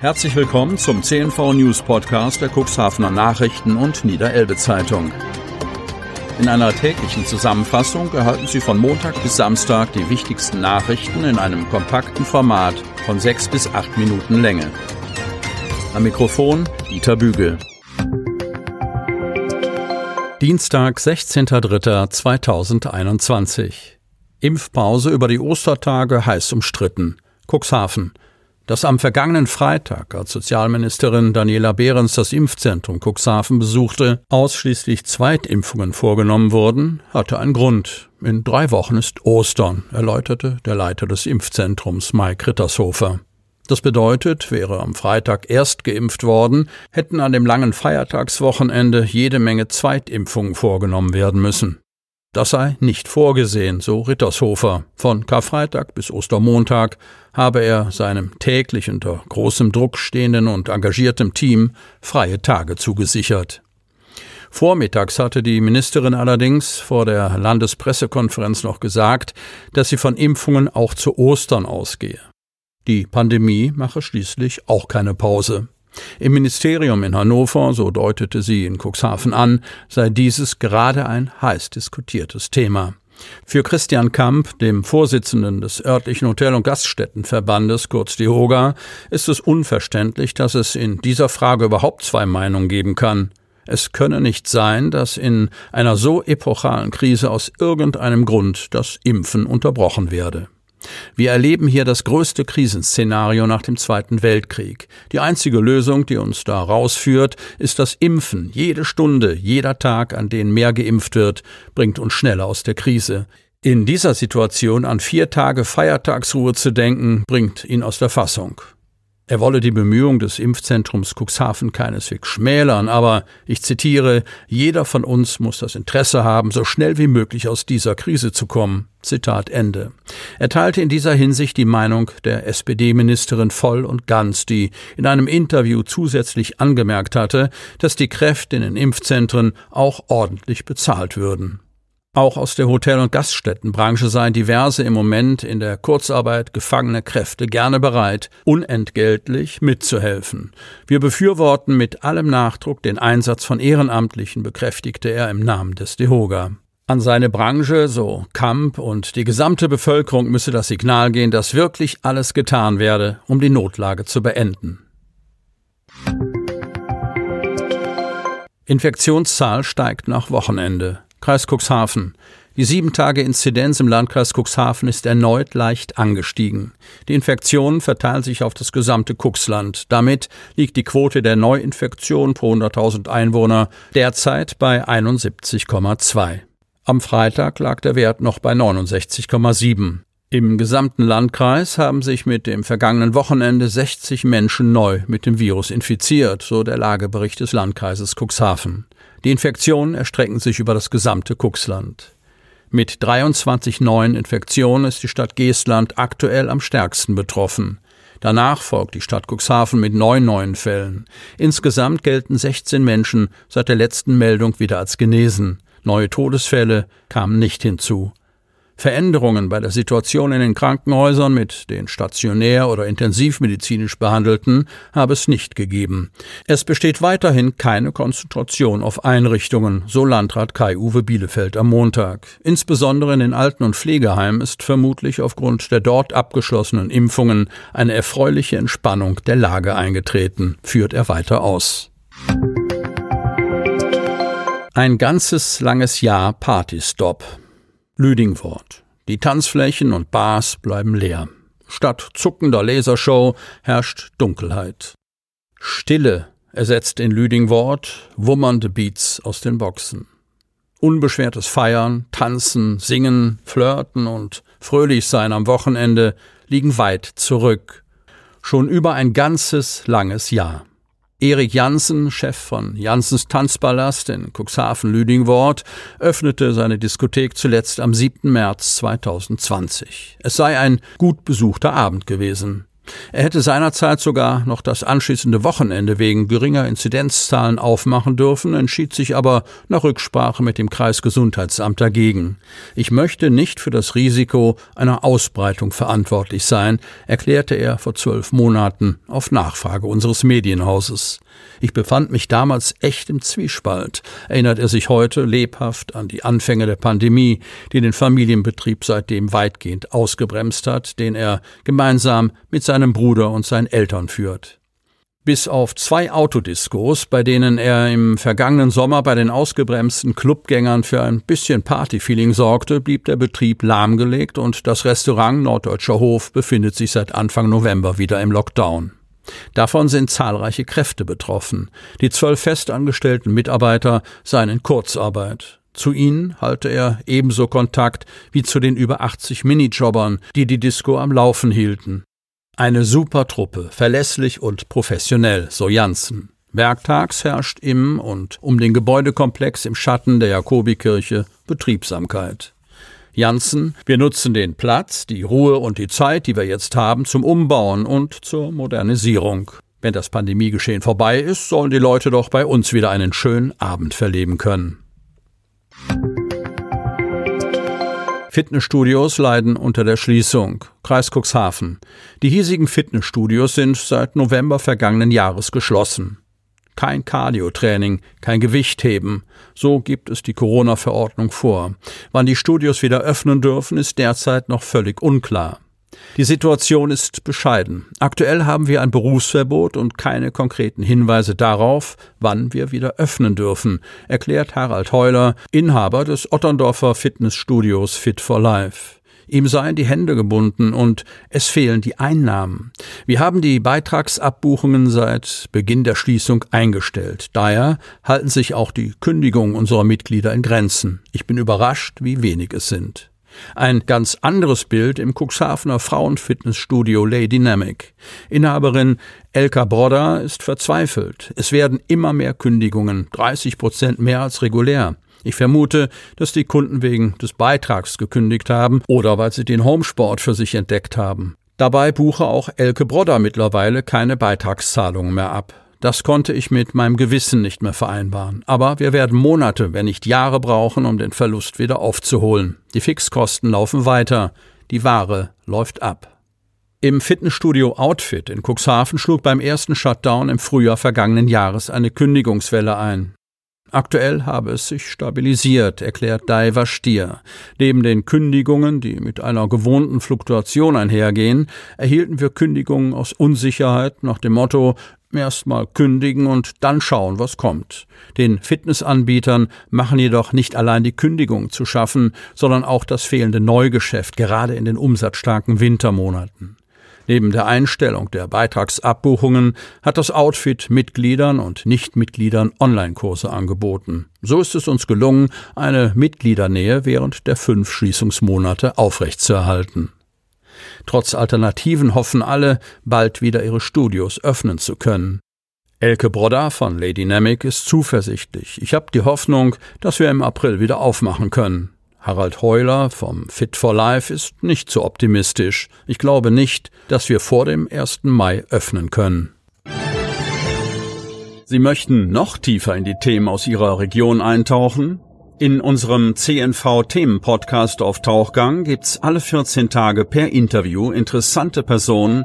Herzlich willkommen zum CNV News Podcast der Cuxhavener Nachrichten und Niederelbe Zeitung. In einer täglichen Zusammenfassung erhalten Sie von Montag bis Samstag die wichtigsten Nachrichten in einem kompakten Format von sechs bis acht Minuten Länge. Am Mikrofon Dieter Bügel. Dienstag, 16.03.2021. Impfpause über die Ostertage heiß umstritten. Cuxhaven dass am vergangenen Freitag, als Sozialministerin Daniela Behrens das Impfzentrum Cuxhaven besuchte, ausschließlich Zweitimpfungen vorgenommen wurden, hatte einen Grund. In drei Wochen ist Ostern, erläuterte der Leiter des Impfzentrums Mike Rittershofer. Das bedeutet, wäre am Freitag erst geimpft worden, hätten an dem langen Feiertagswochenende jede Menge Zweitimpfungen vorgenommen werden müssen. Das sei nicht vorgesehen, so Rittershofer. Von Karfreitag bis Ostermontag habe er seinem täglich unter großem Druck stehenden und engagiertem Team freie Tage zugesichert. Vormittags hatte die Ministerin allerdings vor der Landespressekonferenz noch gesagt, dass sie von Impfungen auch zu Ostern ausgehe. Die Pandemie mache schließlich auch keine Pause. Im Ministerium in Hannover, so deutete sie in Cuxhaven an, sei dieses gerade ein heiß diskutiertes Thema. Für Christian Kamp, dem Vorsitzenden des örtlichen Hotel- und Gaststättenverbandes, kurz die HOGA, ist es unverständlich, dass es in dieser Frage überhaupt zwei Meinungen geben kann. Es könne nicht sein, dass in einer so epochalen Krise aus irgendeinem Grund das Impfen unterbrochen werde. Wir erleben hier das größte Krisenszenario nach dem Zweiten Weltkrieg. Die einzige Lösung, die uns da rausführt, ist das Impfen. Jede Stunde, jeder Tag, an denen mehr geimpft wird, bringt uns schneller aus der Krise. In dieser Situation an vier Tage Feiertagsruhe zu denken, bringt ihn aus der Fassung. Er wolle die Bemühungen des Impfzentrums Cuxhaven keineswegs schmälern, aber ich zitiere, jeder von uns muss das Interesse haben, so schnell wie möglich aus dieser Krise zu kommen. Zitat Ende. Er teilte in dieser Hinsicht die Meinung der SPD-Ministerin voll und ganz, die in einem Interview zusätzlich angemerkt hatte, dass die Kräfte in den Impfzentren auch ordentlich bezahlt würden. Auch aus der Hotel- und Gaststättenbranche seien diverse im Moment in der Kurzarbeit gefangene Kräfte gerne bereit, unentgeltlich mitzuhelfen. Wir befürworten mit allem Nachdruck den Einsatz von Ehrenamtlichen, bekräftigte er im Namen des DEHOGA. An seine Branche, so Kamp und die gesamte Bevölkerung müsse das Signal gehen, dass wirklich alles getan werde, um die Notlage zu beenden. Infektionszahl steigt nach Wochenende. Kreis Cuxhaven. Die 7-Tage-Inzidenz im Landkreis Cuxhaven ist erneut leicht angestiegen. Die Infektionen verteilen sich auf das gesamte Cuxland. Damit liegt die Quote der Neuinfektion pro 100.000 Einwohner derzeit bei 71,2. Am Freitag lag der Wert noch bei 69,7. Im gesamten Landkreis haben sich mit dem vergangenen Wochenende 60 Menschen neu mit dem Virus infiziert, so der Lagebericht des Landkreises Cuxhaven. Die Infektionen erstrecken sich über das gesamte Cuxland. Mit 23 neuen Infektionen ist die Stadt Geestland aktuell am stärksten betroffen. Danach folgt die Stadt Cuxhaven mit neun neuen Fällen. Insgesamt gelten 16 Menschen seit der letzten Meldung wieder als genesen. Neue Todesfälle kamen nicht hinzu. Veränderungen bei der Situation in den Krankenhäusern mit den stationär oder intensivmedizinisch Behandelten habe es nicht gegeben. Es besteht weiterhin keine Konzentration auf Einrichtungen, so Landrat Kai-Uwe Bielefeld am Montag. Insbesondere in den Alten- und Pflegeheimen ist vermutlich aufgrund der dort abgeschlossenen Impfungen eine erfreuliche Entspannung der Lage eingetreten, führt er weiter aus. Ein ganzes langes Jahr Partystop. Lüdingwort. Die Tanzflächen und Bars bleiben leer. Statt zuckender Lasershow herrscht Dunkelheit. Stille ersetzt in Lüdingwort wummernde Beats aus den Boxen. Unbeschwertes Feiern, Tanzen, Singen, Flirten und fröhlich sein am Wochenende liegen weit zurück. Schon über ein ganzes langes Jahr. Erik Janssen, Chef von Janssens Tanzpalast in Cuxhaven-Lüdingwort, öffnete seine Diskothek zuletzt am 7. März 2020. Es sei ein gut besuchter Abend gewesen. Er hätte seinerzeit sogar noch das anschließende Wochenende wegen geringer Inzidenzzahlen aufmachen dürfen, entschied sich aber nach Rücksprache mit dem Kreisgesundheitsamt dagegen. Ich möchte nicht für das Risiko einer Ausbreitung verantwortlich sein, erklärte er vor zwölf Monaten auf Nachfrage unseres Medienhauses. Ich befand mich damals echt im Zwiespalt, erinnert er sich heute lebhaft an die Anfänge der Pandemie, die den Familienbetrieb seitdem weitgehend ausgebremst hat, den er gemeinsam mit seinem Bruder und seinen Eltern führt. Bis auf zwei Autodiskos, bei denen er im vergangenen Sommer bei den ausgebremsten Clubgängern für ein bisschen Partyfeeling sorgte, blieb der Betrieb lahmgelegt und das Restaurant Norddeutscher Hof befindet sich seit Anfang November wieder im Lockdown. Davon sind zahlreiche Kräfte betroffen. Die zwölf festangestellten Mitarbeiter seien in Kurzarbeit. Zu ihnen halte er ebenso Kontakt wie zu den über 80 Minijobbern, die die Disco am Laufen hielten. Eine super Truppe, verlässlich und professionell, so Janssen. Werktags herrscht im und um den Gebäudekomplex im Schatten der Jakobikirche Betriebsamkeit. Janssen, wir nutzen den Platz, die Ruhe und die Zeit, die wir jetzt haben, zum Umbauen und zur Modernisierung. Wenn das Pandemiegeschehen vorbei ist, sollen die Leute doch bei uns wieder einen schönen Abend verleben können. Fitnessstudios leiden unter der Schließung. Kreis Cuxhaven. Die hiesigen Fitnessstudios sind seit November vergangenen Jahres geschlossen. Kein Cardiotraining, kein Gewichtheben. So gibt es die Corona-Verordnung vor. Wann die Studios wieder öffnen dürfen, ist derzeit noch völlig unklar. Die Situation ist bescheiden. Aktuell haben wir ein Berufsverbot und keine konkreten Hinweise darauf, wann wir wieder öffnen dürfen, erklärt Harald Heuler, Inhaber des Otterndorfer Fitnessstudios Fit for Life. Ihm seien die Hände gebunden und es fehlen die Einnahmen. Wir haben die Beitragsabbuchungen seit Beginn der Schließung eingestellt. Daher halten sich auch die Kündigungen unserer Mitglieder in Grenzen. Ich bin überrascht, wie wenig es sind. Ein ganz anderes Bild im Cuxhavener Frauenfitnessstudio Lady Dynamic. Inhaberin Elka Brodder ist verzweifelt. Es werden immer mehr Kündigungen, 30 Prozent mehr als regulär. Ich vermute, dass die Kunden wegen des Beitrags gekündigt haben oder weil sie den Homesport für sich entdeckt haben. Dabei buche auch Elke Brodder mittlerweile keine Beitragszahlungen mehr ab. Das konnte ich mit meinem Gewissen nicht mehr vereinbaren. Aber wir werden Monate, wenn nicht Jahre brauchen, um den Verlust wieder aufzuholen. Die Fixkosten laufen weiter. Die Ware läuft ab. Im Fitnessstudio Outfit in Cuxhaven schlug beim ersten Shutdown im Frühjahr vergangenen Jahres eine Kündigungswelle ein. Aktuell habe es sich stabilisiert, erklärt Daiva Stier. Neben den Kündigungen, die mit einer gewohnten Fluktuation einhergehen, erhielten wir Kündigungen aus Unsicherheit nach dem Motto erstmal kündigen und dann schauen, was kommt. Den Fitnessanbietern machen jedoch nicht allein die Kündigung zu schaffen, sondern auch das fehlende Neugeschäft, gerade in den umsatzstarken Wintermonaten. Neben der Einstellung der Beitragsabbuchungen hat das Outfit Mitgliedern und Nichtmitgliedern Online-Kurse angeboten. So ist es uns gelungen, eine Mitgliedernähe während der fünf Schließungsmonate aufrechtzuerhalten. Trotz Alternativen hoffen alle, bald wieder ihre Studios öffnen zu können. Elke Brodda von Lady Namic ist zuversichtlich. Ich habe die Hoffnung, dass wir im April wieder aufmachen können. Harald Heuler vom Fit for Life ist nicht so optimistisch. Ich glaube nicht, dass wir vor dem 1. Mai öffnen können. Sie möchten noch tiefer in die Themen aus Ihrer Region eintauchen? In unserem CNV-Themen-Podcast auf Tauchgang gibt's alle 14 Tage per Interview interessante Personen,